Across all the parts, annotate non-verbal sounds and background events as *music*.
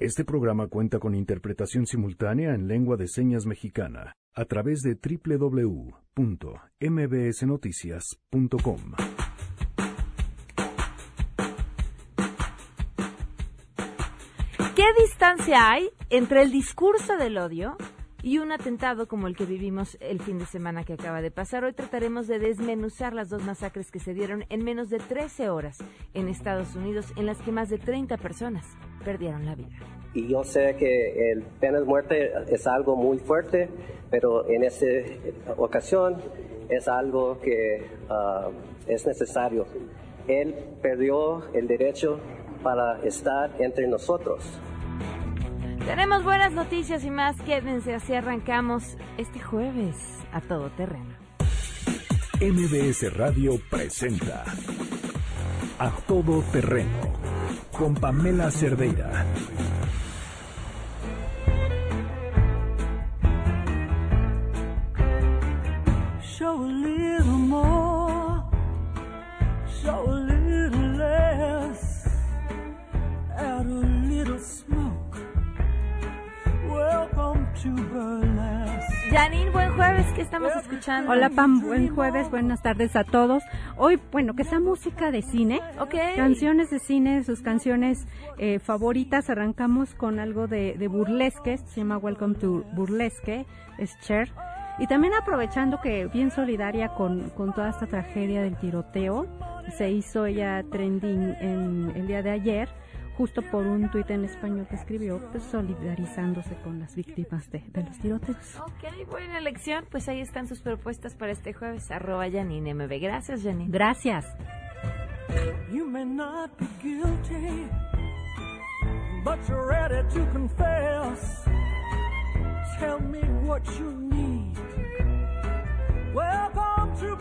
Este programa cuenta con interpretación simultánea en lengua de señas mexicana a través de www.mbsnoticias.com. ¿Qué distancia hay entre el discurso del odio y un atentado como el que vivimos el fin de semana que acaba de pasar. Hoy trataremos de desmenuzar las dos masacres que se dieron en menos de 13 horas en Estados Unidos, en las que más de 30 personas perdieron la vida. Y yo sé que el pena de muerte es algo muy fuerte, pero en esta ocasión es algo que ah, es necesario. Él perdió el derecho para estar entre nosotros. Tenemos buenas noticias y más. Quédense, así arrancamos este jueves a todo terreno. MBS Radio presenta A Todo Terreno con Pamela Cerdeira. Show a little more, show a little less, add a little smoke. Welcome to burlesque. Janine, buen jueves. ¿Qué estamos escuchando? Hola Pam, buen jueves, buenas tardes a todos. Hoy, bueno, que sea música de cine, Ok. canciones de cine, sus canciones eh, favoritas. Arrancamos con algo de, de burlesque, se llama Welcome to Burlesque, es Cher. Y también aprovechando que bien solidaria con, con toda esta tragedia del tiroteo, se hizo ella trending en el día de ayer, justo por un tuit en español que escribió, pues solidarizándose con las víctimas de, de los tiroteos. Ok, buena elección. Pues ahí están sus propuestas para este jueves. Arroba Janine MB. Gracias, Janine. Gracias. You may not be guilty, but you're ready to confess. Tell me what you need. Welcome to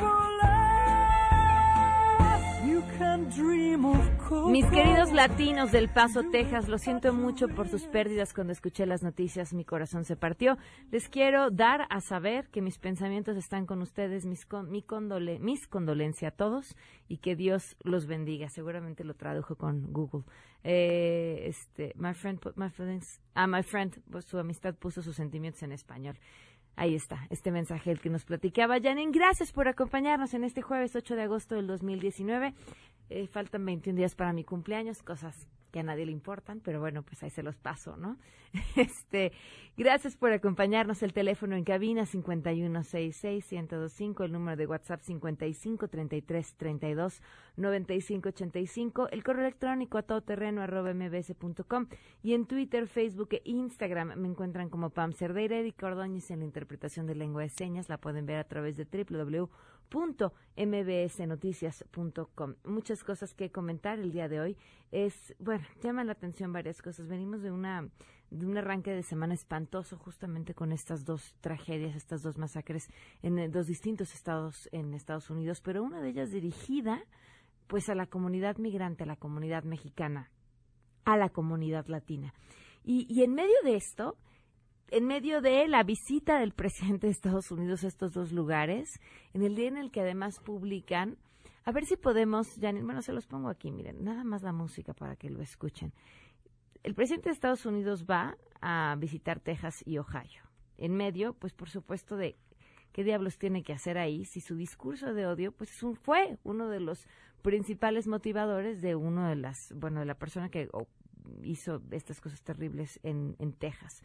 Mis queridos latinos del Paso, Texas, lo siento mucho por sus pérdidas cuando escuché las noticias, mi corazón se partió. Les quiero dar a saber que mis pensamientos están con ustedes, mis, con, mi mis condolencias a todos y que Dios los bendiga. Seguramente lo tradujo con Google. Eh, este, my friend my feelings, ah, my friend, pues, su amistad puso sus sentimientos en español. Ahí está, este mensaje el que nos platicaba Janine. Gracias por acompañarnos en este jueves 8 de agosto del 2019. Eh, faltan 21 días para mi cumpleaños, cosas que a nadie le importan, pero bueno, pues ahí se los paso, ¿no? *laughs* Este, gracias por acompañarnos. El teléfono en cabina 5166-1025, el número de WhatsApp 5533329585, el correo electrónico a todoterreno mbs.com y en Twitter, Facebook e Instagram me encuentran como Pam Cerdeira, Erika Ordóñez en la interpretación de lengua de señas. La pueden ver a través de www.mbsnoticias.com. Muchas cosas que comentar el día de hoy. Es, bueno, llaman la atención varias cosas. Venimos de una de un arranque de semana espantoso justamente con estas dos tragedias, estas dos masacres en eh, dos distintos estados en Estados Unidos, pero una de ellas dirigida pues a la comunidad migrante, a la comunidad mexicana, a la comunidad latina. Y, y en medio de esto, en medio de la visita del presidente de Estados Unidos a estos dos lugares, en el día en el que además publican, a ver si podemos, Janine, bueno, se los pongo aquí, miren, nada más la música para que lo escuchen. El presidente de Estados Unidos va a visitar Texas y Ohio. En medio, pues por supuesto, de qué diablos tiene que hacer ahí si su discurso de odio, pues es un, fue uno de los principales motivadores de uno de las, bueno, de la persona que hizo estas cosas terribles en, en Texas.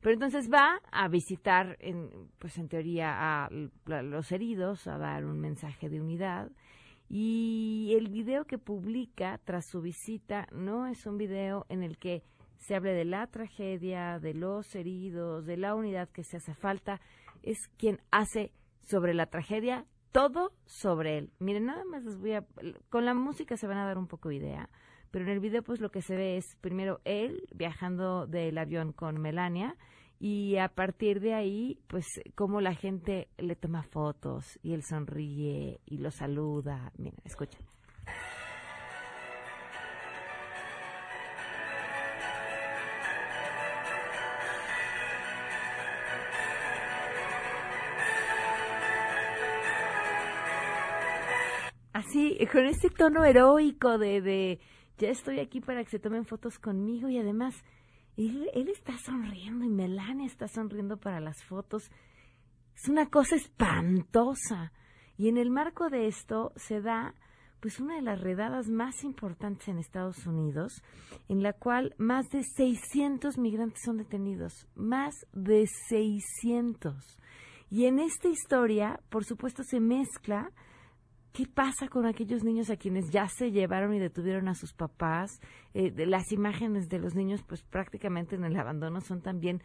Pero entonces va a visitar, en, pues en teoría, a, los heridos, a dar un mensaje de unidad. Y el video que publica tras su visita no es un video en el que se hable de la tragedia, de los heridos, de la unidad que se hace falta, es quien hace sobre la tragedia todo sobre él. Miren, nada más les voy a... Con la música se van a dar un poco idea, pero en el video pues lo que se ve es primero él viajando del avión con Melania y a partir de ahí pues cómo la gente le toma fotos y él sonríe y lo saluda. Miren, escuchen. Así, con este tono heroico de ya estoy aquí para que se tomen fotos conmigo y además él, él está sonriendo y Melania está sonriendo para las fotos. Es una cosa espantosa. Y en el marco de esto se da pues una de las redadas más importantes en Estados Unidos, en la cual más de 600 migrantes son detenidos, más de 600. Y en esta historia, por supuesto, se mezcla qué pasa con aquellos niños a quienes ya se llevaron y detuvieron a sus papás. Eh, las imágenes de los niños, pues prácticamente en el abandono son también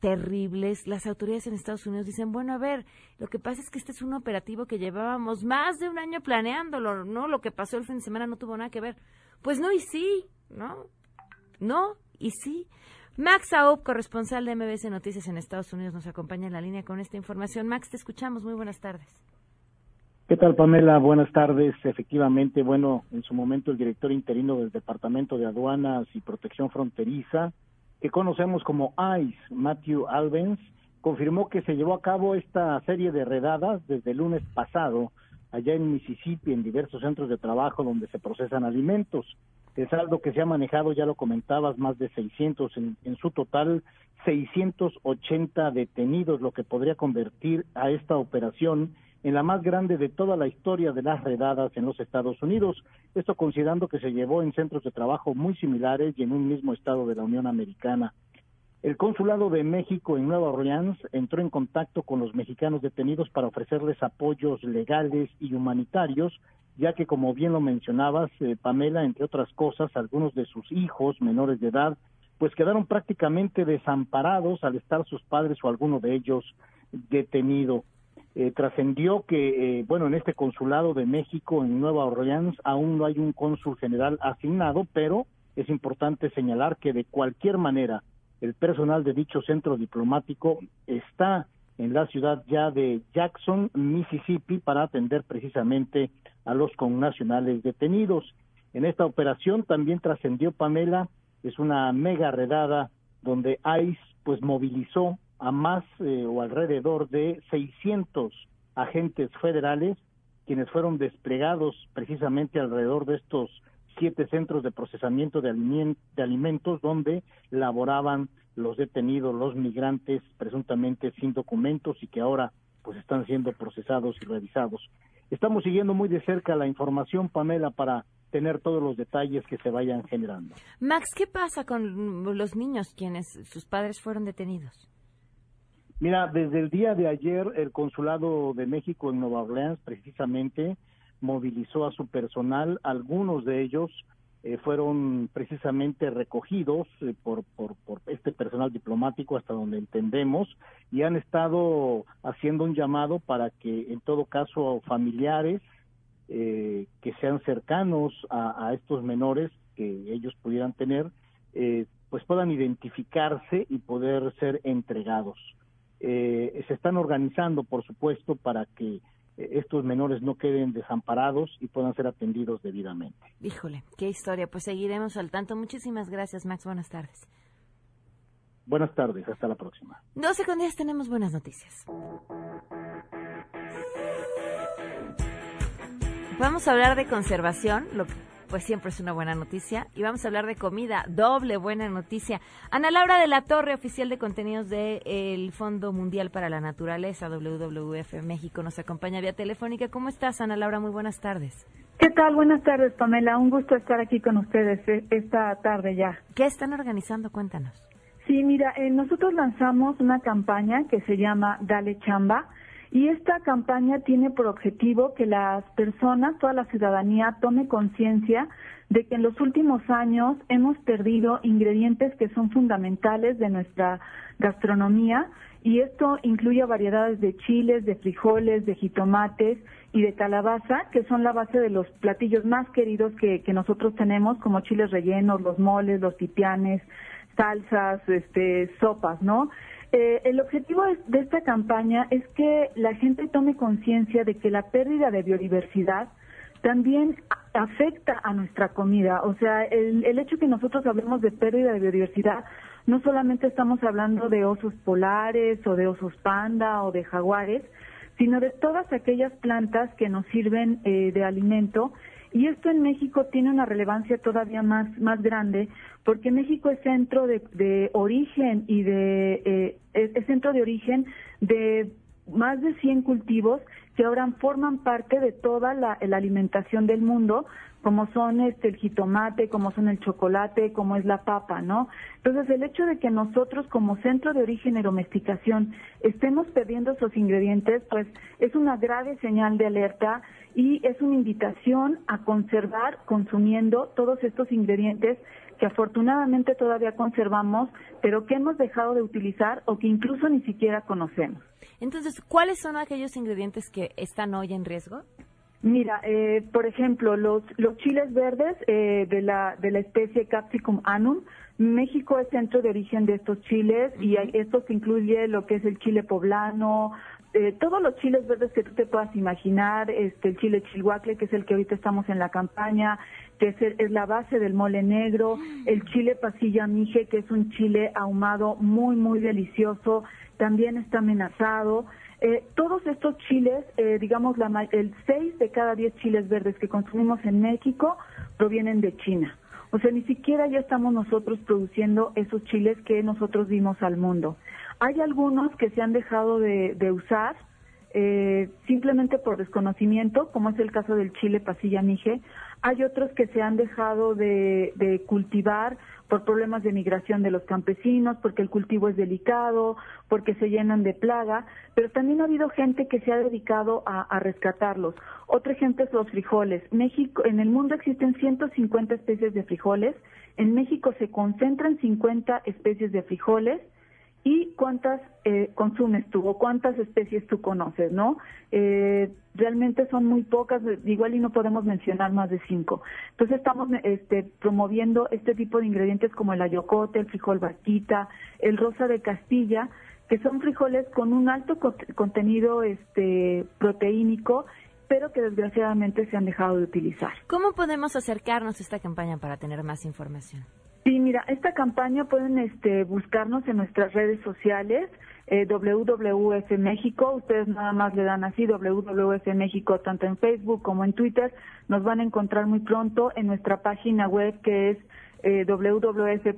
terribles. Las autoridades en Estados Unidos dicen, bueno, a ver, lo que pasa es que este es un operativo que llevábamos más de un año planeándolo, ¿no? Lo que pasó el fin de semana no tuvo nada que ver. Pues no y sí, ¿no? No y sí. Max Aub, corresponsal de MBS Noticias en Estados Unidos, nos acompaña en la línea con esta información. Max, te escuchamos. Muy buenas tardes. ¿Qué tal, Pamela? Buenas tardes. Efectivamente, bueno, en su momento el director interino del Departamento de Aduanas y Protección Fronteriza, que conocemos como ICE, Matthew Albens, confirmó que se llevó a cabo esta serie de redadas desde el lunes pasado allá en Mississippi, en diversos centros de trabajo donde se procesan alimentos. El saldo que se ha manejado, ya lo comentabas, más de 600, en, en su total 680 detenidos, lo que podría convertir a esta operación en la más grande de toda la historia de las redadas en los Estados Unidos. Esto considerando que se llevó en centros de trabajo muy similares y en un mismo estado de la Unión Americana. El Consulado de México en Nueva Orleans entró en contacto con los mexicanos detenidos para ofrecerles apoyos legales y humanitarios, ya que, como bien lo mencionabas, eh, Pamela, entre otras cosas, algunos de sus hijos menores de edad, pues quedaron prácticamente desamparados al estar sus padres o alguno de ellos detenido. Eh, trascendió que, eh, bueno, en este consulado de México en Nueva Orleans aún no hay un cónsul general asignado, pero es importante señalar que de cualquier manera el personal de dicho centro diplomático está en la ciudad ya de Jackson, Mississippi, para atender precisamente a los connacionales detenidos. En esta operación también trascendió Pamela, es una mega redada donde ICE pues movilizó a más eh, o alrededor de 600 agentes federales quienes fueron desplegados precisamente alrededor de estos siete centros de procesamiento de, de alimentos donde laboraban los detenidos, los migrantes presuntamente sin documentos y que ahora pues están siendo procesados y revisados. Estamos siguiendo muy de cerca la información, Pamela, para tener todos los detalles que se vayan generando. Max, ¿qué pasa con los niños quienes sus padres fueron detenidos? Mira, desde el día de ayer el Consulado de México en Nueva Orleans precisamente movilizó a su personal, algunos de ellos eh, fueron precisamente recogidos eh, por, por, por, este personal diplomático hasta donde entendemos y han estado haciendo un llamado para que en todo caso familiares eh, que sean cercanos a, a, estos menores que ellos pudieran tener pues puedan identificarse y poder ser entregados. Eh, se están organizando, por supuesto, para que eh, estos menores no queden desamparados y puedan ser atendidos debidamente. Híjole, qué historia. Pues seguiremos al tanto. Muchísimas gracias, Max. Buenas tardes. Buenas tardes, hasta la próxima. 12 con 10 tenemos buenas noticias. Vamos a hablar de conservación, lo que pues siempre es una buena noticia. Y vamos a hablar de comida, doble buena noticia. Ana Laura de la Torre, oficial de contenidos del Fondo Mundial para la Naturaleza, WWF México, nos acompaña vía telefónica. ¿Cómo estás, Ana Laura? Muy buenas tardes. ¿Qué tal? Buenas tardes, Pamela. Un gusto estar aquí con ustedes eh, esta tarde ya. ¿Qué están organizando? Cuéntanos. Sí, mira, eh, nosotros lanzamos una campaña que se llama Dale Chamba y esta campaña tiene por objetivo que las personas, toda la ciudadanía, tome conciencia de que en los últimos años hemos perdido ingredientes que son fundamentales de nuestra gastronomía y esto incluye variedades de chiles, de frijoles, de jitomates y de calabaza, que son la base de los platillos más queridos que, que nosotros tenemos, como chiles rellenos, los moles, los tipianes, salsas, este, sopas, ¿no? Eh, el objetivo de esta campaña es que la gente tome conciencia de que la pérdida de biodiversidad también afecta a nuestra comida. O sea, el, el hecho que nosotros hablemos de pérdida de biodiversidad, no solamente estamos hablando de osos polares o de osos panda o de jaguares, sino de todas aquellas plantas que nos sirven eh, de alimento Y esto en México tiene una relevancia todavía más, más grande porque México es centro de, origen y de eh, es, centro de origen de más de 100 cultivos que ahora forman parte de toda la, alimentación del mundo, como son este el jitomate, como son el chocolate, como es la papa, ¿no? Entonces, el hecho de que nosotros como centro de origen y domesticación estemos perdiendo esos ingredientes, pues es una grave señal de alerta y es una invitación a conservar consumiendo todos estos ingredientes que afortunadamente todavía conservamos, pero que hemos dejado de utilizar o que incluso ni siquiera conocemos. Entonces, ¿cuáles son aquellos ingredientes que están hoy en riesgo? Mira, eh, por ejemplo, los, los chiles verdes eh, de, la, de la especie Capsicum anum, México es centro de origen de estos chiles y esto que incluye lo que es el chile poblano, eh, todos los chiles verdes que tú te puedas imaginar, este, el chile chilhuacle, que es el que ahorita estamos en la campaña, que es, es la base del mole negro, el chile pasilla mije, que es un chile ahumado muy, muy delicioso, también está amenazado. Eh, todos estos chiles, eh, digamos, la, el 6 de cada 10 chiles verdes que consumimos en México provienen de China. O sea, ni siquiera ya estamos nosotros produciendo esos chiles que nosotros dimos al mundo. Hay algunos que se han dejado de, usar eh, simplemente por desconocimiento, como es el caso del chile pasilla mije. Hay otros que se han dejado de, cultivar por problemas de migración de los campesinos, porque el cultivo es delicado, porque se llenan de plaga, pero también ha habido gente que se ha dedicado a, a, rescatarlos. Otro ejemplo es los frijoles. México, en el mundo existen 150 especies de frijoles. En México se concentran 50 especies de frijoles y cuántas eh, consumes tú o cuántas especies tú conoces, ¿no? Eh, realmente son muy pocas, igual y no podemos mencionar más de cinco. Entonces estamos este, promoviendo este tipo de ingredientes como el ayocote, el frijol vaquita, el rosa de Castilla, que son frijoles con un alto contenido este, proteínico pero que desgraciadamente se han dejado de utilizar. ¿Cómo podemos acercarnos a esta campaña para tener más información? Sí, mira, esta campaña pueden este, buscarnos en nuestras redes sociales, eh, México, ustedes nada más le dan así, WWF México, tanto en Facebook como en Twitter, nos van a encontrar muy pronto en nuestra página web que es eh, www.org.mx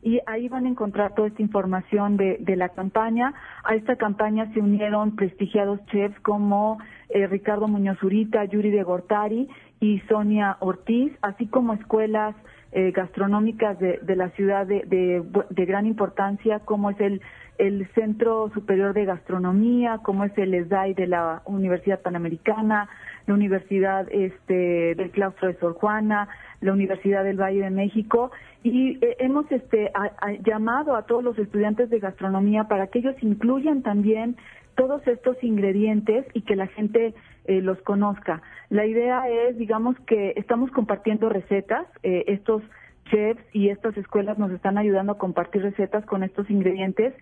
y ahí van a encontrar toda esta información de, de, la campaña. A esta campaña se unieron prestigiados chefs como eh, Ricardo Muñoz Urita, Yuri de Gortari y Sonia Ortiz, así como escuelas eh, gastronómicas de, de, la ciudad de, de, de, gran importancia, como es el, el Centro Superior de Gastronomía, como es el ESDAI de la Universidad Panamericana, la Universidad este, del Claustro de Sor Juana, la Universidad del Valle de México, y eh, hemos este, llamado a todos los estudiantes de gastronomía para que ellos incluyan también todos estos ingredientes y que la gente eh, los conozca. La idea es, digamos, que estamos compartiendo recetas, eh, estos chefs y estas escuelas nos están ayudando a compartir recetas con estos ingredientes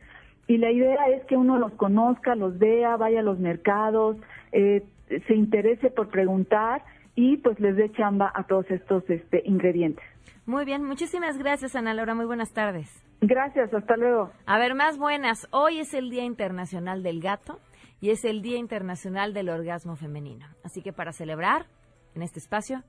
y la idea es que uno los conozca, los vea, vaya a los mercados, eh, se interese por preguntar y pues les dé chamba a todos estos este, ingredientes. Muy bien, muchísimas gracias Ana Laura, muy buenas tardes. Gracias, hasta luego. A ver, más buenas. Hoy es el Día Internacional del Gato y es el Día Internacional del Orgasmo Femenino. Así que para celebrar en este espacio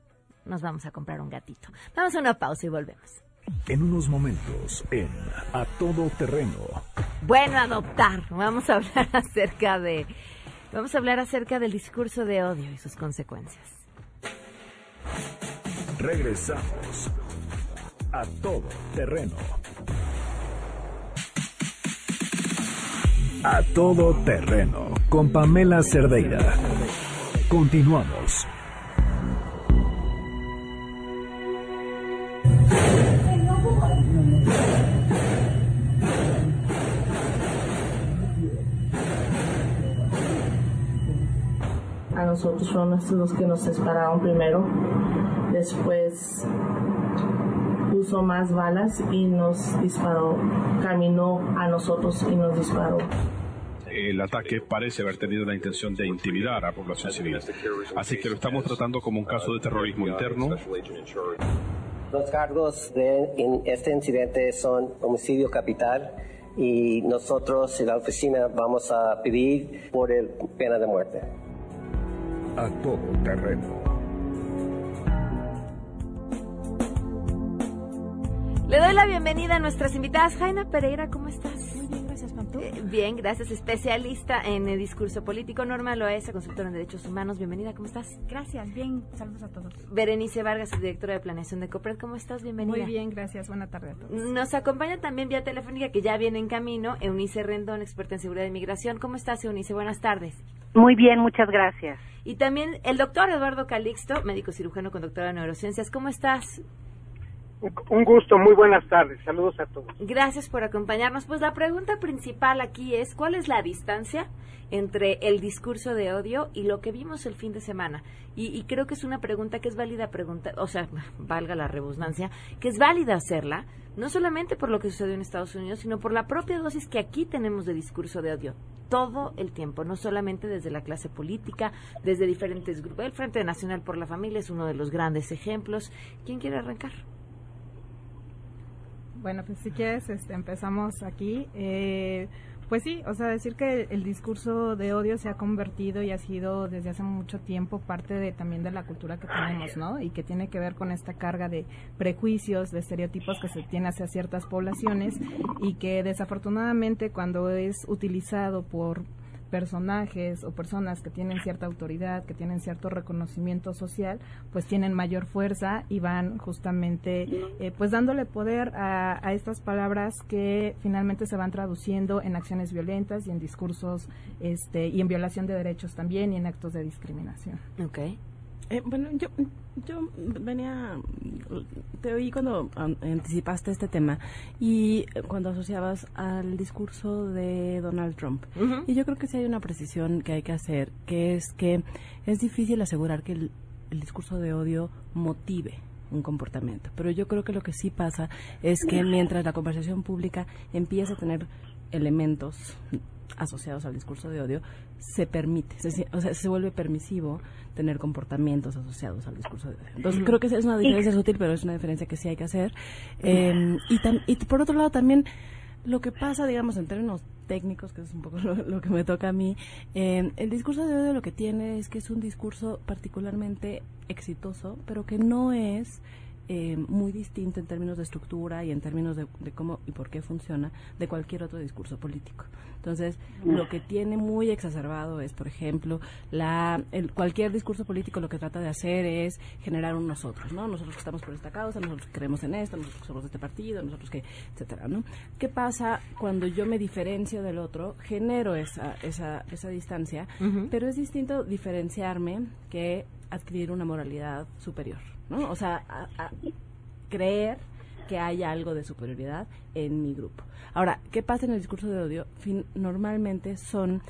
nos vamos a comprar un gatito. Vamos a una pausa y volvemos. En unos momentos, en A Todo Terreno. Bueno, adoptar. Vamos a hablar *laughs* acerca de. Vamos a hablar acerca del discurso de odio y sus consecuencias. Regresamos a Todo Terreno. A todo terreno con Pamela Cerdeira. Continuamos. A nosotros fueron los que nos dispararon primero. Después puso más balas y nos disparó. Caminó a nosotros y nos disparó el ataque parece haber tenido la intención de intimidar a la población civil. Así que lo estamos tratando como un caso de terrorismo interno. Los cargos de este incidente son homicidio capital y nosotros en la oficina vamos a pedir por el pena de muerte. a todo terreno. Le doy la bienvenida a nuestras invitadas. Jaina Pereira, ¿cómo estás? Muy bien, gracias, Pantu. Eh, bien, gracias. Especialista en el discurso político. Norma Loesa, consultora en derechos humanos. Bienvenida, ¿cómo estás? Gracias, bien. Saludos a todos. Berenice Vargas, directora de planeación de COPRED. ¿Cómo estás? Bienvenida. Muy bien, gracias. Buena tarde a todos. Nos acompaña también vía telefónica, que ya viene en camino, Eunice Rendón, experta en seguridad de inmigración. ¿Cómo estás, Eunice? Buenas tardes. Muy bien, muchas gracias. Y también el doctor Eduardo Calixto, médico cirujano con doctorado en neurociencias. ¿Cómo estás? Un gusto, muy buenas tardes. Saludos a todos. Gracias por acompañarnos. Pues la pregunta principal aquí es, ¿cuál es la distancia entre el discurso de odio y lo que vimos el fin de semana? Y, y creo que es una pregunta que es válida preguntar, o sea, *laughs* valga la redundancia, que es válida hacerla, no solamente por lo que sucedió en Estados Unidos, sino por la propia dosis que aquí tenemos de discurso de odio todo el tiempo, no solamente desde la clase política, desde diferentes grupos. El Frente Nacional por la Familia es uno de los grandes ejemplos. ¿Quién quiere arrancar? Bueno, pues si quieres, este, empezamos aquí. Eh, pues sí, o sea, decir que el discurso de odio se ha convertido y ha sido desde hace mucho tiempo parte de también de la cultura que tenemos, ¿no? Y que tiene que ver con esta carga de prejuicios, de estereotipos que se tiene hacia ciertas poblaciones y que desafortunadamente cuando es utilizado por personajes o personas que tienen cierta autoridad, que tienen cierto reconocimiento social, pues tienen mayor fuerza y van justamente eh, pues dándole poder a, a, estas palabras que finalmente se van traduciendo en acciones violentas y en discursos este y en violación de derechos también y en actos de discriminación. Okay. Eh, bueno, yo, yo venía, te oí cuando anticipaste este tema y cuando asociabas al discurso de Donald Trump. Uh -huh. Y yo creo que sí hay una precisión que hay que hacer, que es que es difícil asegurar que el, el discurso de odio motive un comportamiento. Pero yo creo que lo que sí pasa es que mientras la conversación pública empieza a tener elementos asociados al discurso de odio, se permite, se, o sea, se vuelve permisivo tener comportamientos asociados al discurso de odio. Entonces, creo que es una diferencia sutil, pero es una diferencia que sí hay que hacer. Eh, y, por otro lado, también lo que pasa, digamos, en términos técnicos, que es un poco *laughs* lo, lo que me toca a mí, eh, el discurso de odio lo que tiene es que es un discurso particularmente exitoso, pero que no es eh, muy distinto en términos de estructura y en términos de, de, cómo y por qué funciona de cualquier otro discurso político. Entonces, lo que tiene muy exacerbado es, por ejemplo, la el, cualquier discurso político lo que trata de hacer es generar un nosotros, ¿no? Nosotros que estamos por esta causa, nosotros que creemos en esto, nosotros que somos de este partido, nosotros que, etcétera, ¿no? ¿Qué pasa cuando yo me diferencio del otro? Genero esa esa esa distancia, uh -huh. pero es distinto diferenciarme que adquirir una moralidad superior. ¿No? O sea, a, creer que hay algo de superioridad en mi grupo. Ahora, ¿qué pasa en el discurso de odio? Fin, normalmente son,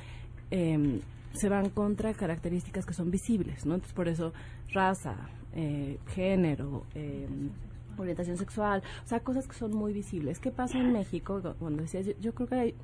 eh, se van contra características que son visibles, ¿no? Entonces, por eso, raza, eh, género, eh, orientación sexual, o sea, cosas que son muy visibles. ¿Qué pasa en México? Cuando decías, yo, yo creo que hay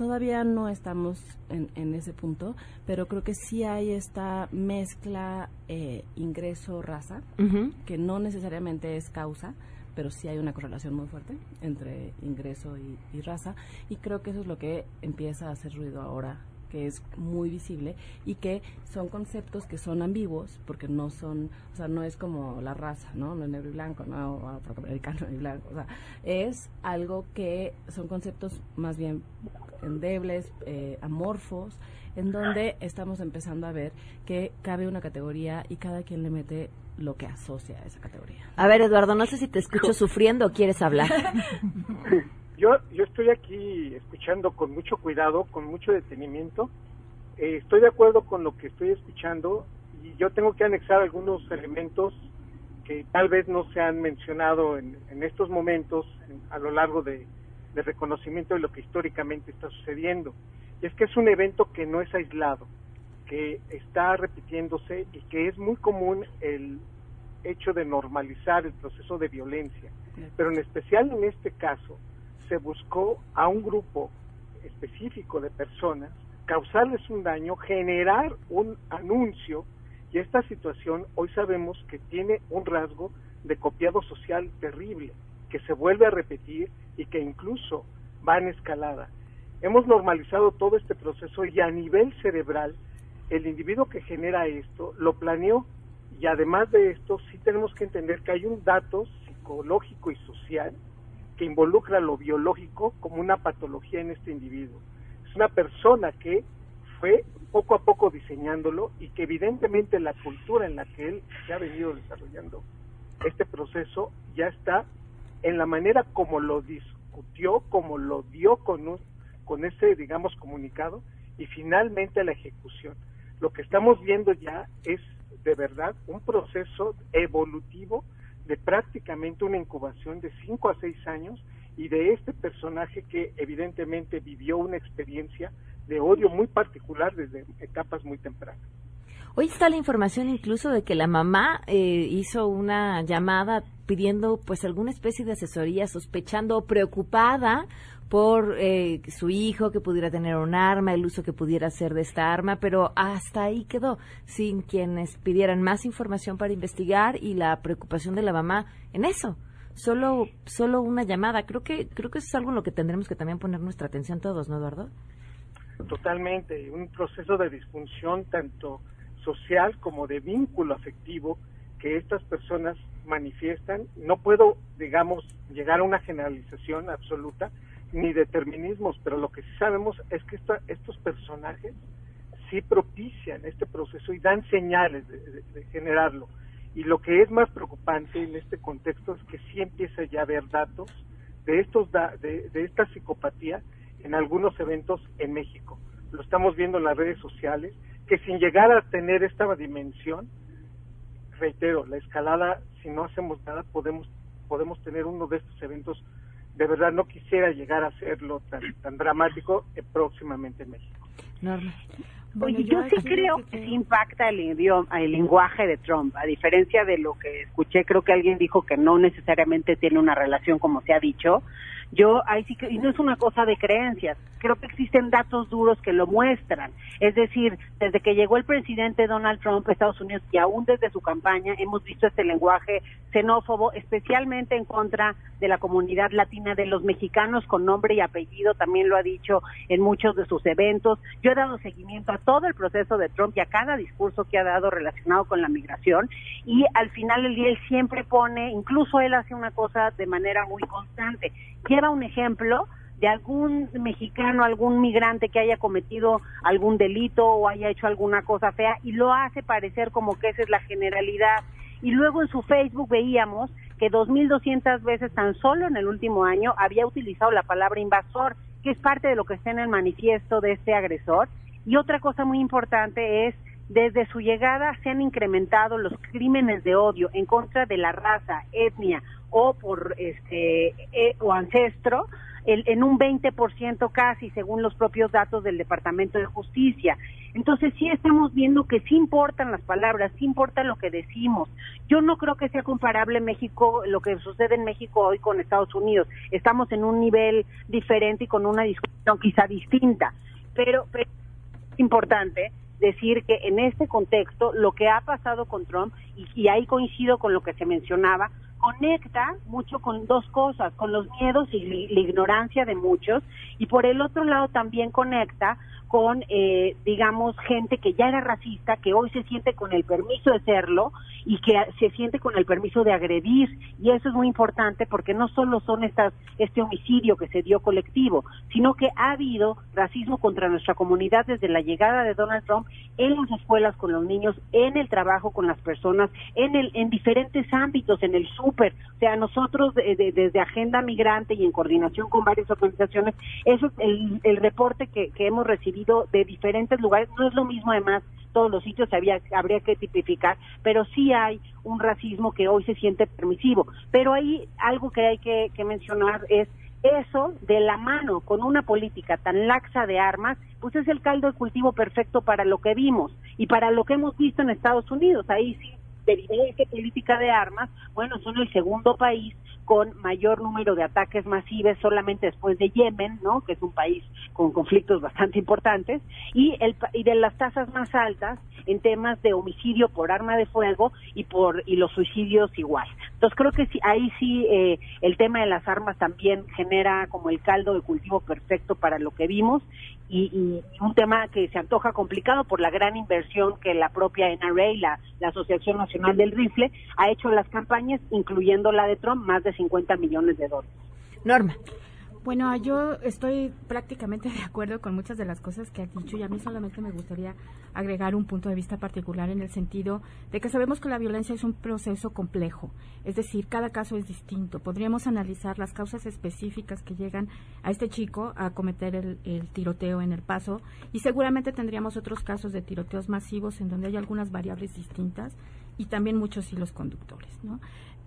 todavía no estamos en, en, ese punto, pero creo que sí hay esta mezcla eh, ingreso-raza, uh -huh. que no necesariamente es causa, pero sí hay una correlación muy fuerte entre ingreso y, y, raza, y creo que eso es lo que empieza a hacer ruido ahora que es muy visible y que son conceptos que son ambiguos porque no son, o sea, no es como la raza, ¿no? No es negro y blanco, no afroamericano y blanco, o sea, es algo que son conceptos más bien endebles, eh, amorfos, en donde estamos empezando a ver que cabe una categoría y cada quien le mete lo que asocia a esa categoría. A ver, Eduardo, no sé si te escucho sufriendo o quieres hablar. *laughs* Yo, yo estoy aquí escuchando con mucho cuidado, con mucho detenimiento. Eh, estoy de acuerdo con lo que estoy escuchando y yo tengo que anexar algunos elementos que tal vez no se han mencionado en, en estos momentos en, a lo largo de, de reconocimiento de lo que históricamente está sucediendo. Y es que es un evento que no es aislado, que está repitiéndose y que es muy común el hecho de normalizar el proceso de violencia. Pero en especial en este caso, se buscó a un grupo específico de personas, causarles un daño, generar un anuncio, y esta situación hoy sabemos que tiene un rasgo de copiado social terrible, que se vuelve a repetir y que incluso va en escalada. Hemos normalizado todo este proceso y a nivel cerebral el individuo que genera esto lo planeó y además de esto sí tenemos que entender que hay un dato psicológico y social que involucra lo biológico como una patología en este individuo. Es una persona que fue poco a poco diseñándolo y que evidentemente la cultura en la que él se ha venido desarrollando este proceso ya está en la manera como lo discutió, como lo dio con, con ese, digamos, comunicado y finalmente la ejecución. Lo que estamos viendo ya es de verdad un proceso evolutivo de prácticamente una incubación de 5 a 6 años y de este personaje que evidentemente vivió una experiencia de odio muy particular desde etapas muy tempranas. Hoy está la información incluso de que la mamá eh, hizo una llamada pidiendo pues alguna especie de asesoría, sospechando o preocupada por eh, su hijo que pudiera tener un arma, el uso que pudiera hacer de esta arma, pero hasta ahí quedó, sin quienes pidieran más información para investigar y la preocupación de la mamá en eso. Solo, solo una llamada. Creo que, creo que eso es algo en lo que tendremos que también poner nuestra atención todos, ¿no, Eduardo? Totalmente. Un proceso de disfunción tanto social como de vínculo afectivo que estas personas manifiestan. No puedo, digamos, llegar a una generalización absoluta, ni determinismos, pero lo que sí sabemos es que estos personajes sí propician este proceso y dan señales de, generarlo. Y lo que es más preocupante en este contexto es que sí empieza ya a haber datos de, estos de, de esta psicopatía en algunos eventos en México. Lo estamos viendo en las redes sociales, que sin llegar a tener esta dimensión, reitero, la escalada, si no hacemos nada, podemos, podemos tener uno de estos eventos de verdad no quisiera llegar a hacerlo tan, tan dramático eh, próximamente en México. Oye, yo, sí creo que... sí impacta el idioma, el lenguaje de Trump, a diferencia de lo que escuché, creo que alguien dijo que no necesariamente tiene una relación como se ha dicho. Yo ahí sí que, y no es una cosa de creencias, creo que existen datos duros que lo muestran. Es decir, desde que llegó el presidente Donald Trump a Estados Unidos y aún desde su campaña hemos visto este lenguaje xenófobo, especialmente en contra de la comunidad latina, de los mexicanos con nombre y apellido, también lo ha dicho en muchos de sus eventos. Yo he dado seguimiento a todo el proceso de Trump y a cada discurso que ha dado relacionado con la migración y al final del día él siempre pone, incluso él hace una cosa de manera muy constante, lleva un ejemplo de algún mexicano, algún migrante que haya cometido algún delito o haya hecho alguna cosa fea y lo hace parecer como que esa es la generalidad. Y luego en su Facebook veíamos que 2.200 veces tan solo en el último año había utilizado la palabra invasor, que es parte de lo que está en el manifiesto de este agresor. Y otra cosa muy importante es, desde su llegada se han incrementado los crímenes de odio en contra de la raza, etnia o por este eh, o ancestro en un 20% casi, según los propios datos del Departamento de Justicia. Entonces sí estamos viendo que sí importan las palabras, sí importa lo que decimos. Yo no creo que sea comparable México, lo que sucede en México hoy con Estados Unidos. Estamos en un nivel diferente y con una discusión quizá distinta. Pero, pero es importante decir que en este contexto lo que ha pasado con Trump, y, y ahí coincido con lo que se mencionaba, conecta mucho con dos cosas, con los miedos y la ignorancia de muchos, y por el otro lado también conecta con, eh, digamos, gente que ya era racista, que hoy se siente con el permiso de serlo y que se siente con el permiso de agredir. Y eso es muy importante porque no solo son estas, este homicidio que se dio colectivo, sino que ha habido racismo contra nuestra comunidad desde la llegada de Donald Trump en las escuelas con los niños, en el trabajo con las personas, en, el, en diferentes ámbitos, en el súper. O sea, nosotros desde Agenda Migrante y en coordinación con varias organizaciones, eso es el, el reporte que, que hemos recibido de diferentes lugares. No es lo mismo, además, todos los sitios había, habría que tipificar, pero sí hay un racismo que hoy se siente permisivo. Pero hay algo que hay que, que mencionar es eso de la mano con una política tan laxa de armas, pues es el caldo de cultivo perfecto para lo que vimos y para lo que hemos visto en Estados Unidos. Ahí sí, de esta política de armas, bueno, son el segundo país con mayor número de ataques masivos solamente después de Yemen, ¿no? que es un país con conflictos bastante importantes, y, el, y de las tasas más altas en temas de homicidio por arma de fuego y por y los suicidios igual. Entonces creo que sí, ahí sí eh, el tema de las armas también genera como el caldo de cultivo perfecto para lo que vimos y, un tema que se antoja complicado por la gran inversión que la propia NRA, la, la Asociación Nacional del Rifle, ha hecho en las campañas, incluyendo la de Trump, más de 50 millones de dólares. Norma. Bueno, yo estoy prácticamente *laughs* de acuerdo con muchas de las cosas que ha dicho y a mí solamente me gustaría agregar un punto de vista particular en el sentido de que sabemos que la violencia es un proceso complejo, es decir, cada caso es distinto. Podríamos analizar las causas específicas que llegan a este chico a cometer el, el tiroteo en el paso y seguramente tendríamos otros casos de tiroteos masivos en donde hay algunas variables distintas y también muchos hilos conductores, ¿no?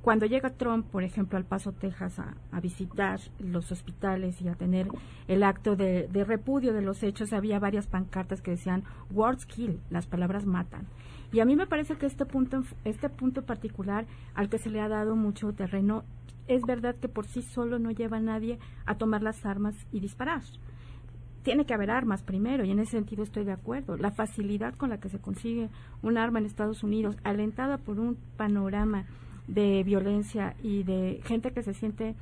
Cuando llega Trump, por ejemplo, al Paso, Texas, a, visitar los hospitales y a tener el acto de, repudio de los hechos, había varias pancartas que decían words kill, las palabras matan. Y a mí me parece que este punto, este punto particular al que se le ha dado mucho terreno, es verdad que por sí solo no lleva a nadie a tomar las armas y disparar tiene que haber armas primero y en ese sentido estoy de acuerdo. La facilidad con la que se consigue un arma en Estados Unidos, alentada por un panorama de violencia y de gente que se siente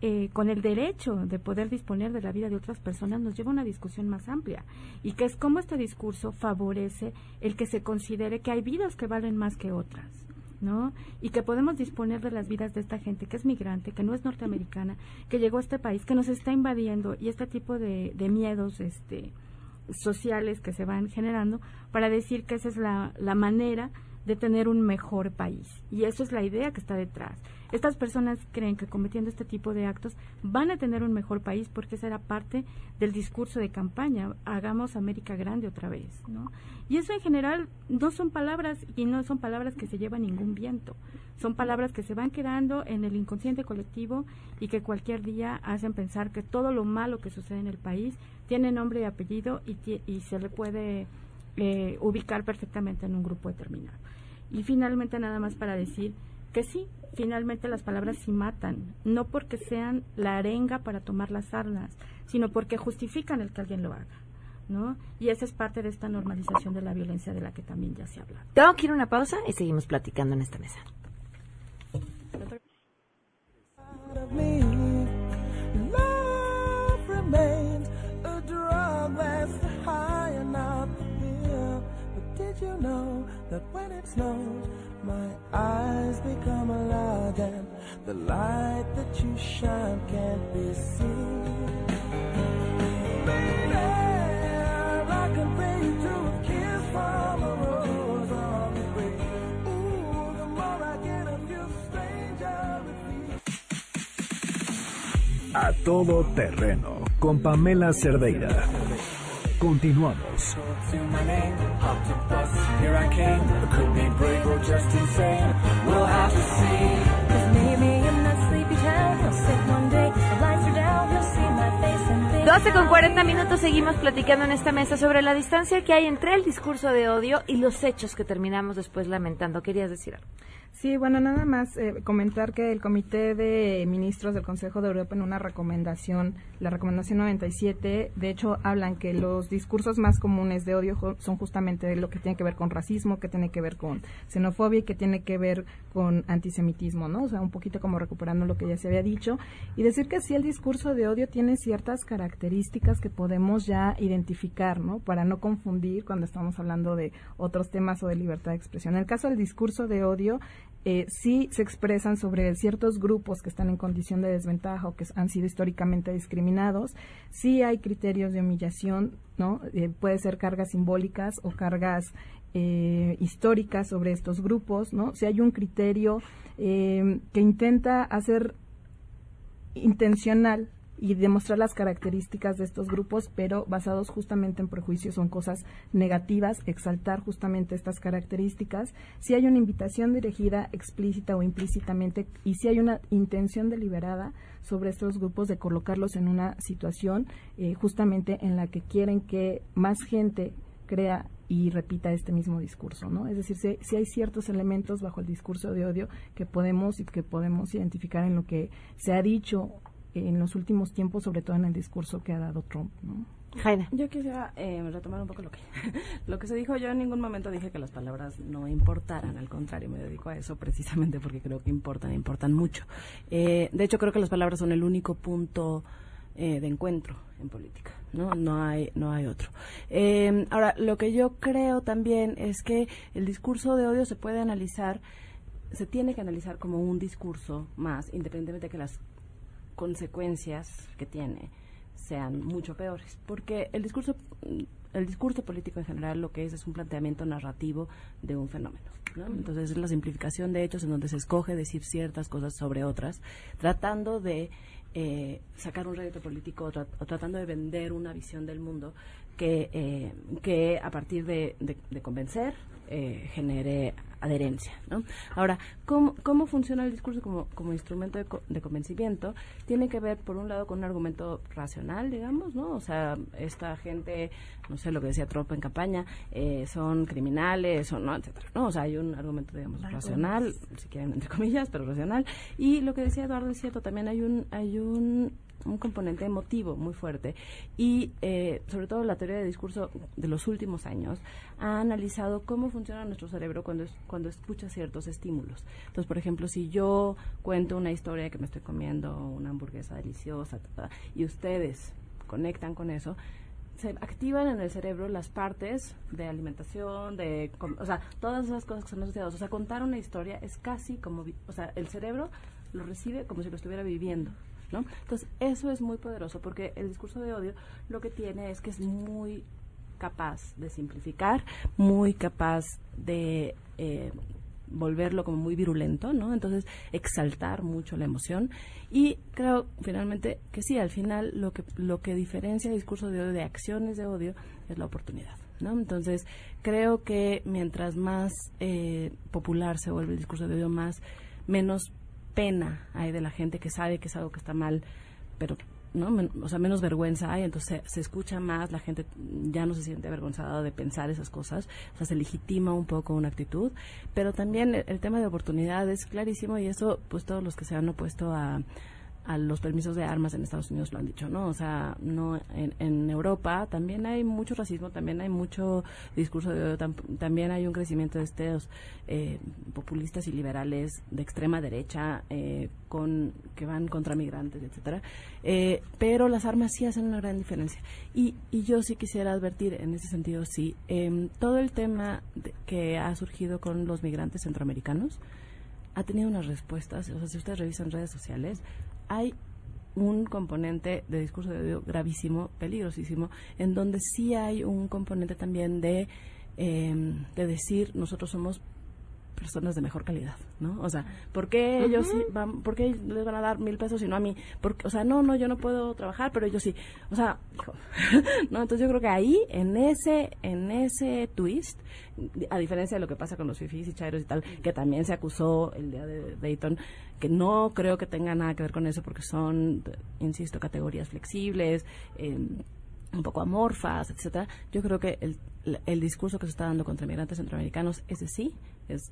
eh, con el derecho de poder disponer de la vida de otras personas nos lleva a una discusión más amplia y que es cómo este discurso favorece el que se considere que hay vidas que valen más que otras. ¿no? Y que podemos disponer de las vidas de esta gente que es migrante, que no es norteamericana, que llegó a este país, que nos está invadiendo y este tipo de, de miedos este, sociales que se van generando para decir que esa es la, la manera de tener un mejor país. Y eso es la idea que está detrás. Estas personas creen que cometiendo este tipo de actos van a tener un mejor país porque esa era parte del discurso de campaña. Hagamos América grande otra vez, ¿no? Y eso en general no son palabras y no son palabras que se llevan ningún viento. Son palabras que se van quedando en el inconsciente colectivo y que cualquier día hacen pensar que todo lo malo que sucede en el país tiene nombre y apellido y, y se le puede eh, ubicar perfectamente en un grupo determinado. Y finalmente nada más para decir que sí, finalmente las palabras sí matan, no porque sean la arenga para tomar las armas, sino porque justifican el que alguien lo haga. ¿No? Y esa es parte de esta normalización de la violencia de la que también ya se habla. Tengo que ir a una pausa y seguimos platicando en esta mesa. you know that when it snows, my eyes become alive the light that you shine can't be seen? A todo terreno con Pamela Cerdeira. Continuamos. Doce con 40 minutos seguimos platicando en esta mesa sobre la distancia que hay entre el discurso de odio y los hechos que terminamos después lamentando. ¿Querías decir algo? Sí, bueno, nada más eh, comentar que el Comité de Ministros del Consejo de Europa en una recomendación, la recomendación 97, de hecho hablan que los discursos más comunes de odio son justamente lo que tiene que ver con racismo, que tiene que ver con xenofobia y que tiene que ver con antisemitismo, ¿no? O sea, un poquito como recuperando lo que ya se había dicho y decir que sí el discurso de odio tiene ciertas características que podemos ya identificar, ¿no? Para no confundir cuando estamos hablando de otros temas o de libertad de expresión. En el caso del discurso de odio, eh, sí se expresan sobre ciertos grupos que están en condición de desventaja o que han sido históricamente discriminados. Sí hay criterios de humillación, ¿no? Eh, puede ser cargas simbólicas o cargas eh, históricas sobre estos grupos, ¿no? Si hay un criterio que intenta hacer intencional y demostrar las características de estos grupos, pero basados justamente en prejuicios en cosas negativas, exaltar justamente estas características. Si hay una invitación dirigida explícita o implícitamente y si hay una intención deliberada sobre estos grupos de colocarlos en una situación eh, justamente en la que quieren que más gente crea y repita este mismo discurso, ¿no? Es decir, si, si, hay ciertos elementos bajo el discurso de odio que podemos y que podemos identificar en lo que se ha dicho en los últimos tiempos, sobre todo en el discurso que ha dado Trump. ¿no? Yo quisiera eh, retomar un poco lo que, *laughs* lo que se dijo. Yo en ningún momento dije que las palabras no importaran. Al contrario, me dedico a eso precisamente porque creo que importan, importan mucho. Eh, de hecho, creo que las palabras son el único punto de encuentro en política. No, no hay, no hay otro. Eh, ahora, lo que yo creo también es que el discurso de odio se puede analizar, se tiene que analizar como un discurso más, independientemente de que las consecuencias que tiene sean mucho peores, porque el discurso el discurso político en general lo que es es un planteamiento narrativo de un fenómeno. Entonces es la simplificación de hechos en donde se escoge decir ciertas cosas sobre otras, tratando de eh, sacar un rédito político o, tratando de vender una visión del mundo que, eh, que a partir de, de convencer eh, genere adherencia. ¿no? Ahora, ¿cómo, ¿cómo funciona el discurso como, como instrumento de, convencimiento? Tiene que ver, por un lado, con un argumento racional, digamos, ¿no? O sea, esta gente, no sé lo que decía Trump en campaña, eh, son criminales, o no, etcétera, ¿no? O sea, hay un argumento, digamos, racional, si quieren, entre comillas, pero racional. Y lo que decía Eduardo es cierto, también hay un, hay un un componente emotivo muy fuerte y eh, sobre todo la teoría de discurso de los últimos años ha analizado cómo funciona nuestro cerebro cuando cuando escucha ciertos estímulos. Entonces, por ejemplo, si yo cuento una historia que me estoy comiendo una hamburguesa deliciosa y ustedes conectan con eso, se activan en el cerebro las partes de alimentación, de, o sea, todas esas cosas que son asociadas. O sea, contar una historia es casi como, o sea, el cerebro lo recibe como si lo estuviera viviendo. ¿No? Entonces, eso es muy poderoso porque el discurso de odio lo que tiene es que es muy capaz de simplificar, muy capaz de eh, volverlo como muy virulento, ¿no? Entonces, exaltar mucho la emoción. Y creo, finalmente, que sí, al final lo que, lo que diferencia el discurso de odio de acciones de odio es la oportunidad. Entonces, creo que mientras más eh, popular se vuelve el discurso de odio, más menos pena hay de la gente que sabe que es algo que está mal, pero ¿no? o sea, menos vergüenza hay, entonces se, escucha más, la gente ya no se siente avergonzada de pensar esas cosas, o sea, se legitima un poco una actitud, pero también el, el tema de oportunidad es clarísimo y eso, pues todos los que se han opuesto a a los permisos de armas en Estados Unidos lo han dicho, ¿no? O sea, no en, Europa también hay mucho racismo, también hay mucho discurso de odio, también hay un crecimiento de estos eh, populistas y liberales de extrema derecha eh, con que van contra migrantes, etcétera. Eh, pero las armas sí hacen una gran diferencia. Y, y yo sí quisiera advertir en ese sentido, sí, em, todo el tema que ha surgido con los migrantes centroamericanos ha tenido unas respuestas, o sea, si ustedes revisan redes sociales, hay un componente de discurso de odio gravísimo, peligrosísimo, en donde sí hay un componente también de, eh, de decir nosotros somos personas de mejor calidad, ¿no? O sea, ¿por qué ellos sí van, por qué les van a dar mil pesos y no a mí? Porque, o sea, no, no, yo no puedo trabajar, pero ellos sí. O sea, *laughs* ¿no? Entonces yo creo que ahí, en ese, en ese twist, a diferencia de lo que pasa con los fifis y chairos y tal, que también se acusó el día de Dayton, que no creo que tenga nada que ver con eso porque son, insisto, categorías flexibles, eh, un poco amorfas, etcétera. Yo creo que el, el discurso que se está dando contra migrantes centroamericanos, ese sí, es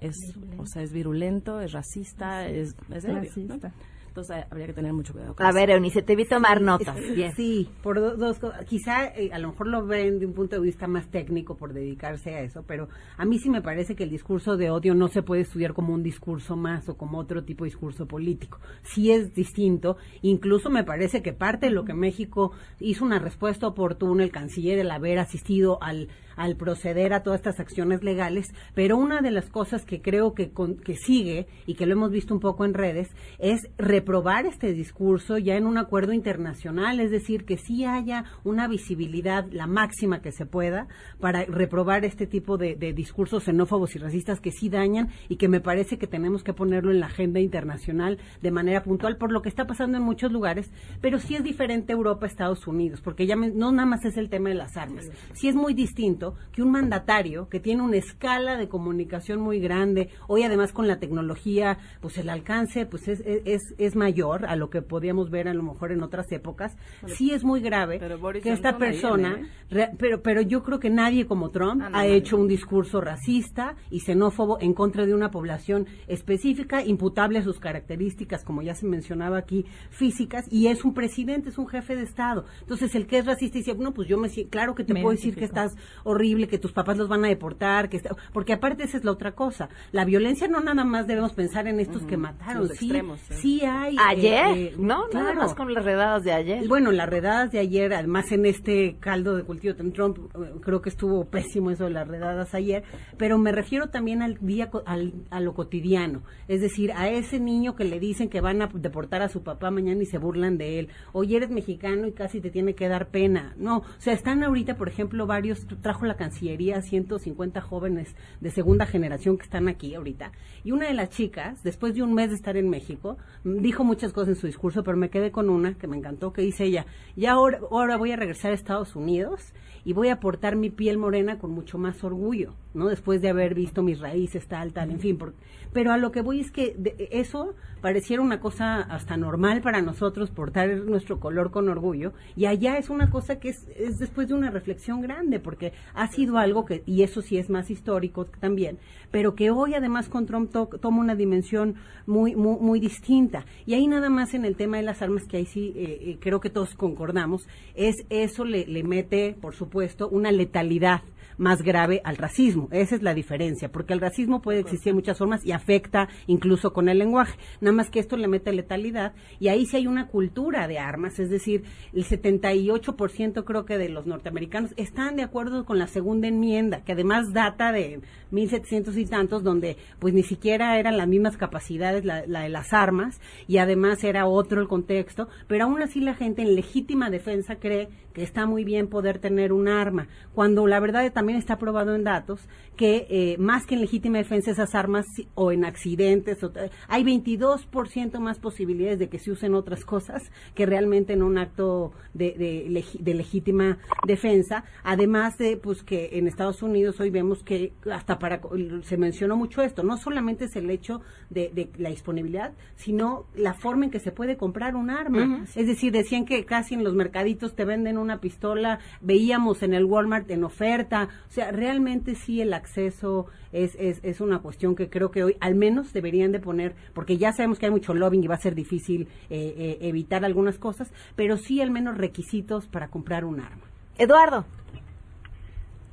es, o sea, es virulento, es racista, es, es racista. Entonces habría que tener mucho cuidado. Con a ver, Eunice, te vi tomar notas. Sí, por dos cosas. Quizá eh, a lo mejor lo ven de un punto de vista más técnico por dedicarse a eso, pero a mí sí me parece que el discurso de odio no se puede estudiar como un discurso más o como otro tipo de discurso político. Sí es distinto. Incluso me parece que parte de lo que México hizo una respuesta oportuna, el canciller, el haber asistido al al proceder a todas estas acciones legales, pero una de las cosas que creo que, que sigue y que lo hemos visto un poco en redes es reprobar este discurso ya en un acuerdo internacional, es decir, que sí haya una visibilidad, la máxima que se pueda, para reprobar este tipo de, discursos xenófobos y racistas que sí dañan y que me parece que tenemos que ponerlo en la agenda internacional de manera puntual por lo que está pasando en muchos lugares, pero sí es diferente Europa, Estados Unidos, porque ya no nada más es el tema de las armas, sí es muy distinto que un mandatario que tiene una escala de comunicación muy grande, hoy además con la tecnología, pues el alcance pues es, es, es mayor a lo que podíamos ver a lo mejor en otras épocas, sí es muy grave que esta persona, ¿eh? pero, pero yo creo que nadie como Trump ah, ha hecho un discurso racista y xenófobo en contra de una población específica, imputable a sus características, como ya se mencionaba aquí, físicas, y es un presidente, es un jefe de Estado. Entonces, el que es racista dice, bueno, pues yo me claro que te puedo decir que estás horrible, que tus papás los van a deportar, que porque aparte esa es la otra cosa. La violencia no nada más debemos pensar en estos que mataron, Los sí, extremos, sí. sí hay. Ayer, eh, eh, ¿no? Nada más con las redadas de ayer. Bueno, las redadas de ayer, además en este caldo de cultivo de Trump, eh, creo que estuvo pésimo eso de las redadas ayer, pero me refiero también al día, co- al, a lo cotidiano, es decir, a ese niño que le dicen que van a deportar a su papá mañana y se burlan de él, oye eres mexicano y casi te tiene que dar pena, no, o sea, están ahorita, por ejemplo, varios, trajo la Cancillería 150 jóvenes de segunda generación que están aquí ahorita, y una de las chicas, después de un mes de estar en México, dijo muchas cosas en su discurso, pero me quedé con una que me encantó, que dice ella, ya ahora, ahora voy a regresar a Estados Unidos y voy a portar mi piel morena con mucho más orgullo, ¿no? Después de haber visto mis raíces, tal, tal, en fin. por- pero a lo que voy es que de- eso pareciera una cosa hasta normal para nosotros, portar nuestro color con orgullo, y allá es una cosa que es, es después de una reflexión grande, porque ha sido algo que, y eso sí es más histórico también, pero que hoy además con Trump to- toma una dimensión muy, muy, muy distinta. Y ahí nada más en el tema de las armas, que ahí sí eh, eh, creo que todos concordamos, es eso le, le mete, por supuesto, una letalidad más grave al racismo. Esa es la diferencia, porque el racismo puede existir de muchas formas y afecta incluso con el lenguaje. Nada más que esto le mete letalidad y ahí sí hay una cultura de armas, es decir, el 78% creo que de los norteamericanos están de acuerdo con la segunda enmienda, que además data de 1700 y tantos, donde pues ni siquiera eran las mismas capacidades la, la de las armas y además era otro el contexto, pero aún así la gente en legítima defensa cree que está muy bien poder tener un arma, cuando la verdad también está probado en datos que eh, más que en legítima defensa esas armas o en accidentes, o hay 22% más posibilidades de que se usen otras cosas que realmente en un acto de, de, de legítima defensa, además de pues que en Estados Unidos hoy vemos que hasta para se mencionó mucho esto, no solamente es el hecho de, de la disponibilidad, sino la forma en que se puede comprar un arma. Es decir, decían que casi en los mercaditos te venden una pistola, veíamos en el Walmart en oferta, o sea, realmente sí el acceso es, es, es una cuestión que creo que hoy al menos deberían de poner, porque ya sabemos que hay mucho lobbying y va a ser difícil eh, eh, evitar algunas cosas, pero sí al menos requisitos para comprar un arma. Eduardo.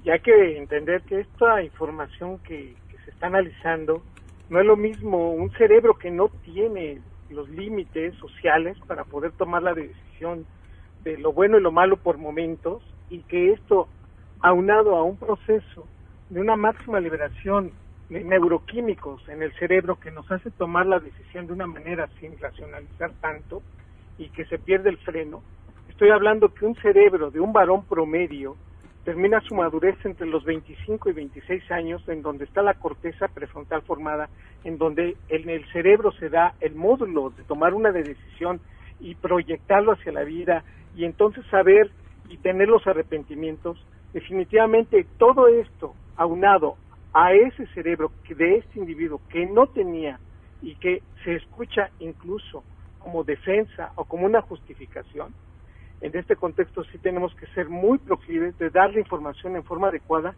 Y hay que entender que esta información que, que se está analizando no es lo mismo un cerebro que no tiene los límites sociales para poder tomar la decisión de lo bueno y lo malo por momentos y que esto aunado a un proceso de una máxima liberación de neuroquímicos en el cerebro que nos hace tomar la decisión de una manera sin racionalizar tanto y que se pierde el freno. Estoy hablando que un cerebro de un varón promedio termina su madurez entre los 25 y 26 años, en donde está la corteza prefrontal formada, en donde en el cerebro se da el módulo de tomar una decisión y proyectarlo hacia la vida y entonces saber y tener los arrepentimientos. Definitivamente todo esto aunado a ese cerebro de este individuo que no tenía y que se escucha incluso como defensa o como una justificación, en este contexto sí tenemos que ser muy proclives de darle información en forma adecuada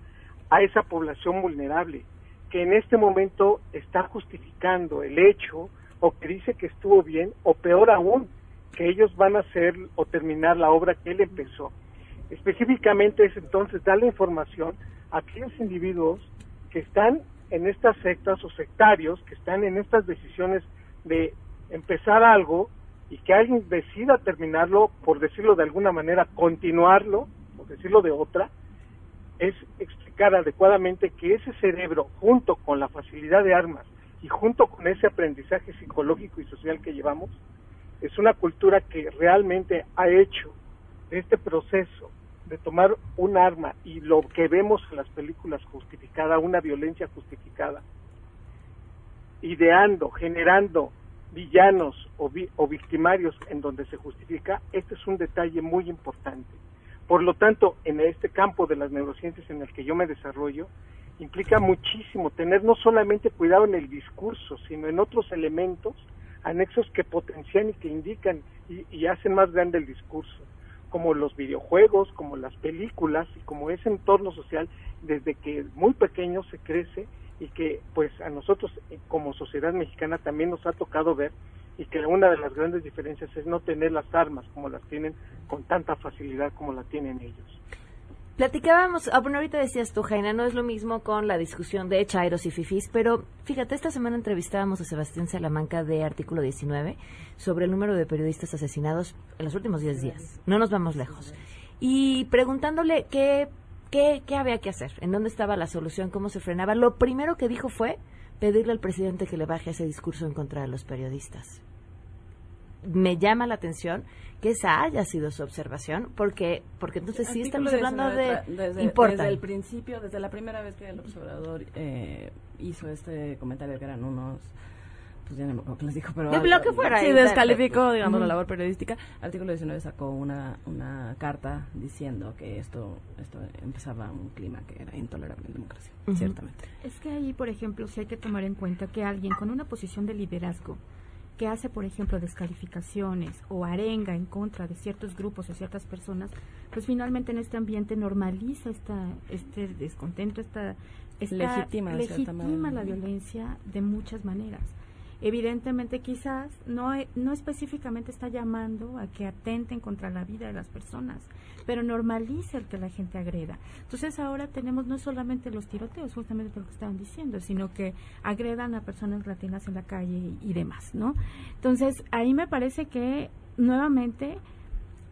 a esa población vulnerable que en este momento está justificando el hecho o que dice que estuvo bien o peor aún que ellos van a hacer o terminar la obra que él empezó. Específicamente es entonces darle información a aquellos individuos que están en estas sectas o sectarios, que están en estas decisiones de empezar algo y que alguien decida terminarlo, por decirlo de alguna manera, continuarlo, por decirlo de otra, es explicar adecuadamente que ese cerebro, junto con la facilidad de armas y junto con ese aprendizaje psicológico y social que llevamos, es una cultura que realmente ha hecho este proceso de tomar un arma y lo que vemos en las películas justificada, una violencia justificada, ideando, generando villanos o, vi- o victimarios en donde se justifica, este es un detalle muy importante. Por lo tanto, en este campo de las neurociencias en el que yo me desarrollo, implica muchísimo tener no solamente cuidado en el discurso, sino en otros elementos anexos que potencian y que indican y, hacen más grande el discurso, como los videojuegos, como las películas y como ese entorno social desde que muy pequeño se crece y que pues a nosotros como sociedad mexicana también nos ha tocado ver y que una de las grandes diferencias es no tener las armas como las tienen con tanta facilidad como la tienen ellos. Platicábamos, ah, bueno, ahorita decías tú, Jaina, no es lo mismo con la discusión de Chairos y Fifis, pero fíjate, esta semana entrevistábamos a Sebastián Salamanca de Artículo 19 sobre el número de periodistas asesinados en los últimos 10 días. No nos vamos lejos. Y preguntándole qué, qué, qué había que hacer, en dónde estaba la solución, cómo se frenaba, lo primero que dijo fue pedirle al presidente que le baje ese discurso en contra de los periodistas. Me llama la atención que esa haya sido su observación, porque porque entonces sí estamos hablando de... Desde, importa. desde el principio, desde la primera vez que el observador eh, hizo este comentario que eran unos pues ya no me acuerdo qué les dijo, pero... De lo que fuera. Sí, descalificó, digamos, la labor periodística. Artículo 19 sacó una, una carta diciendo que esto, esto empezaba un clima que era intolerable en democracia, ciertamente. Es que ahí, por ejemplo, sí hay que tomar en cuenta que alguien con una posición de liderazgo que hace, por ejemplo, descalificaciones o arenga en contra de ciertos grupos o ciertas personas, pues finalmente en este ambiente normaliza esta, este descontento, esta, esta Legitima, legitima la violencia de muchas maneras. Evidentemente, quizás no, e- no específicamente está llamando a que atenten contra la vida de las personas, pero normaliza el que la gente agreda. Entonces ahora tenemos no solamente los tiroteos, justamente lo que estaban diciendo, sino que agredan a personas latinas en la calle y, y demás, ¿no? Entonces ahí me parece que nuevamente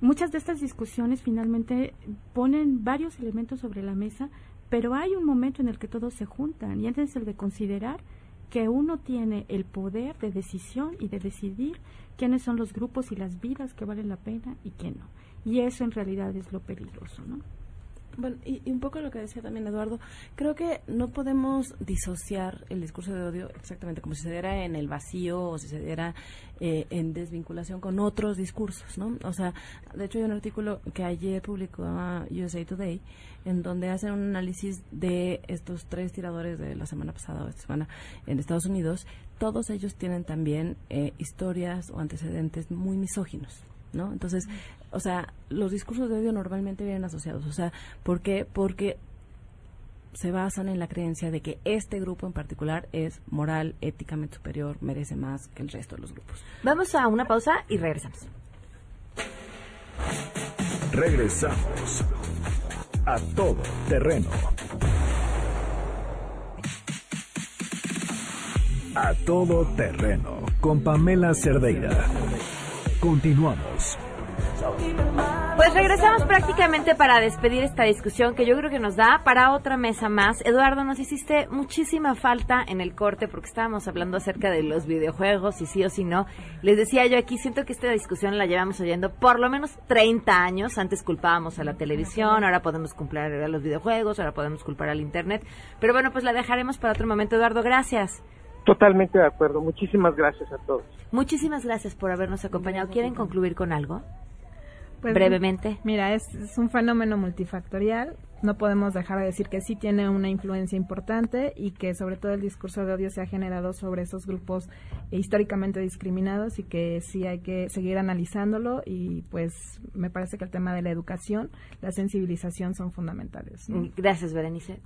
muchas de estas discusiones finalmente ponen varios elementos sobre la mesa, pero hay un momento en el que todos se juntan y es el de considerar que uno tiene el poder de decisión y de decidir quiénes son los grupos y las vidas que valen la pena y quién no. Y eso en realidad es lo peligroso, ¿no? Bueno, y, un poco lo que decía también Eduardo, creo que no podemos disociar el discurso de odio exactamente como si se diera en el vacío o si se diera eh, en desvinculación con otros discursos, ¿no? O sea, de hecho hay un artículo que ayer publicó USA Today en donde hacen un análisis de estos tres tiradores de la semana pasada o esta semana en Estados Unidos. Todos ellos tienen también eh, historias o antecedentes muy misóginos. ¿no? Entonces, o sea, los discursos de odio normalmente vienen asociados. O sea, ¿por qué? Porque se basan en la creencia de que este grupo en particular es moral, éticamente superior, merece más que el resto de los grupos. Vamos a una pausa y regresamos. Regresamos a todo terreno. A todo terreno con Pamela Cerdeira. Continuamos. Pues regresamos prácticamente para despedir esta discusión que yo creo que nos da para otra mesa más. Eduardo, nos hiciste muchísima falta en el corte porque estábamos hablando acerca de los videojuegos y sí o sí no. Les decía yo aquí, siento que esta discusión la llevamos oyendo por lo menos 30 años. Antes culpábamos a la televisión, ahora podemos culpar a los videojuegos, ahora podemos culpar al Internet. Pero bueno, pues la dejaremos para otro momento. Eduardo, gracias. Totalmente de acuerdo. Muchísimas gracias a todos. Muchísimas gracias por habernos acompañado. ¿Quieren concluir con algo? Pues, Brevemente. Mira, es, es un fenómeno multifactorial. No podemos dejar de decir que sí tiene una influencia importante y que sobre todo el discurso de odio se ha generado sobre esos grupos históricamente discriminados y que sí hay que seguir analizándolo y pues me parece que el tema de la educación, la sensibilización son fundamentales. ¿no? Gracias, Berenice.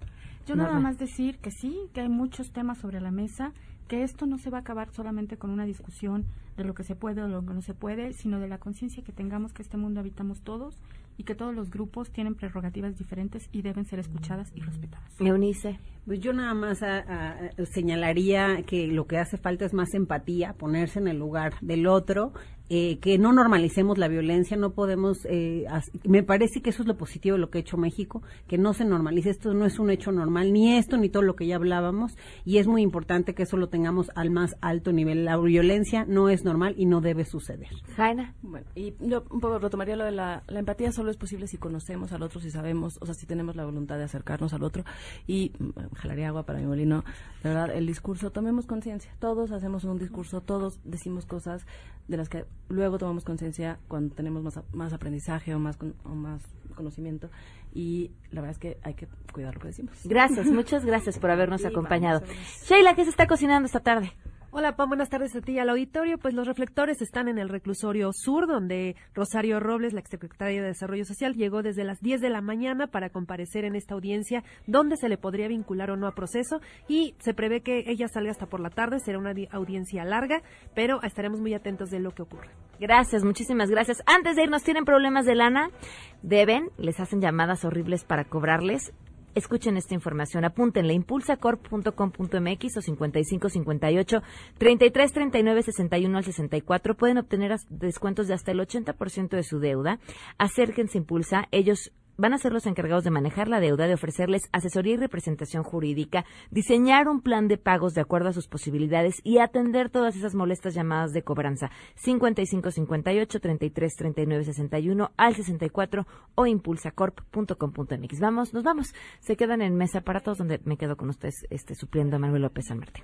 Yo nada más decir que sí, que hay muchos temas sobre la mesa, que esto no se va a acabar solamente con una discusión de lo que se puede o lo que no se puede, sino de la conciencia que tengamos que este mundo habitamos todos y que todos los grupos tienen prerrogativas diferentes y deben ser escuchadas y respetadas. Eunice. Pues yo nada más a- a- señalaría que lo que hace falta es más empatía, ponerse en el lugar del otro, eh, que no normalicemos la violencia, no podemos, eh, me parece que eso es lo positivo de lo que ha hecho México, que no se normalice, esto no es un hecho normal, ni esto ni todo lo que ya hablábamos, y es muy importante que eso lo tengamos al más alto nivel. La violencia no es normal y no debe suceder. Jaina. Bueno, y yo un poco retomaría lo de la, la empatía solo es posible si conocemos al otro, si sabemos, o sea, si tenemos la voluntad de acercarnos al otro. Y jalaría agua para mi molino, de verdad, el discurso, tomemos conciencia. Todos hacemos un discurso, todos decimos cosas de las que luego tomamos conciencia cuando tenemos más, más aprendizaje o más, con- o más conocimiento. Y la verdad es que hay que cuidar lo que decimos. Gracias, muchas gracias por habernos Sí, acompañado. Sheila, ¿qué se está cocinando esta tarde? Hola, Pam, buenas tardes a ti y al auditorio. Pues los reflectores están en el reclusorio sur, donde Rosario Robles, la exsecretaria de Desarrollo Social, llegó desde las 10 de la mañana para comparecer en esta audiencia, donde se le podría vincular o no a proceso, y se prevé que ella salga hasta por la tarde. Será una audiencia larga, pero estaremos muy atentos de lo que ocurra. Gracias, muchísimas gracias. Antes de irnos, ¿tienen problemas de lana? Deben, les hacen llamadas horribles para cobrarles Escuchen esta información, apúntenle impulsacorp.com.mx o 5558 33 39 61 al 64. Pueden obtener descuentos de hasta el 80% de su deuda. Acérquense Impulsa, ellos van a ser los encargados de manejar la deuda, de ofrecerles asesoría y representación jurídica, diseñar un plan de pagos de acuerdo a sus posibilidades y atender todas esas molestas llamadas de cobranza. 55 58 33 39 61 al 64 o impulsacorp.com.mx. Vamos, nos vamos. Se quedan en mesa para todos donde me quedo con ustedes este supliendo a Manuel López San Martín.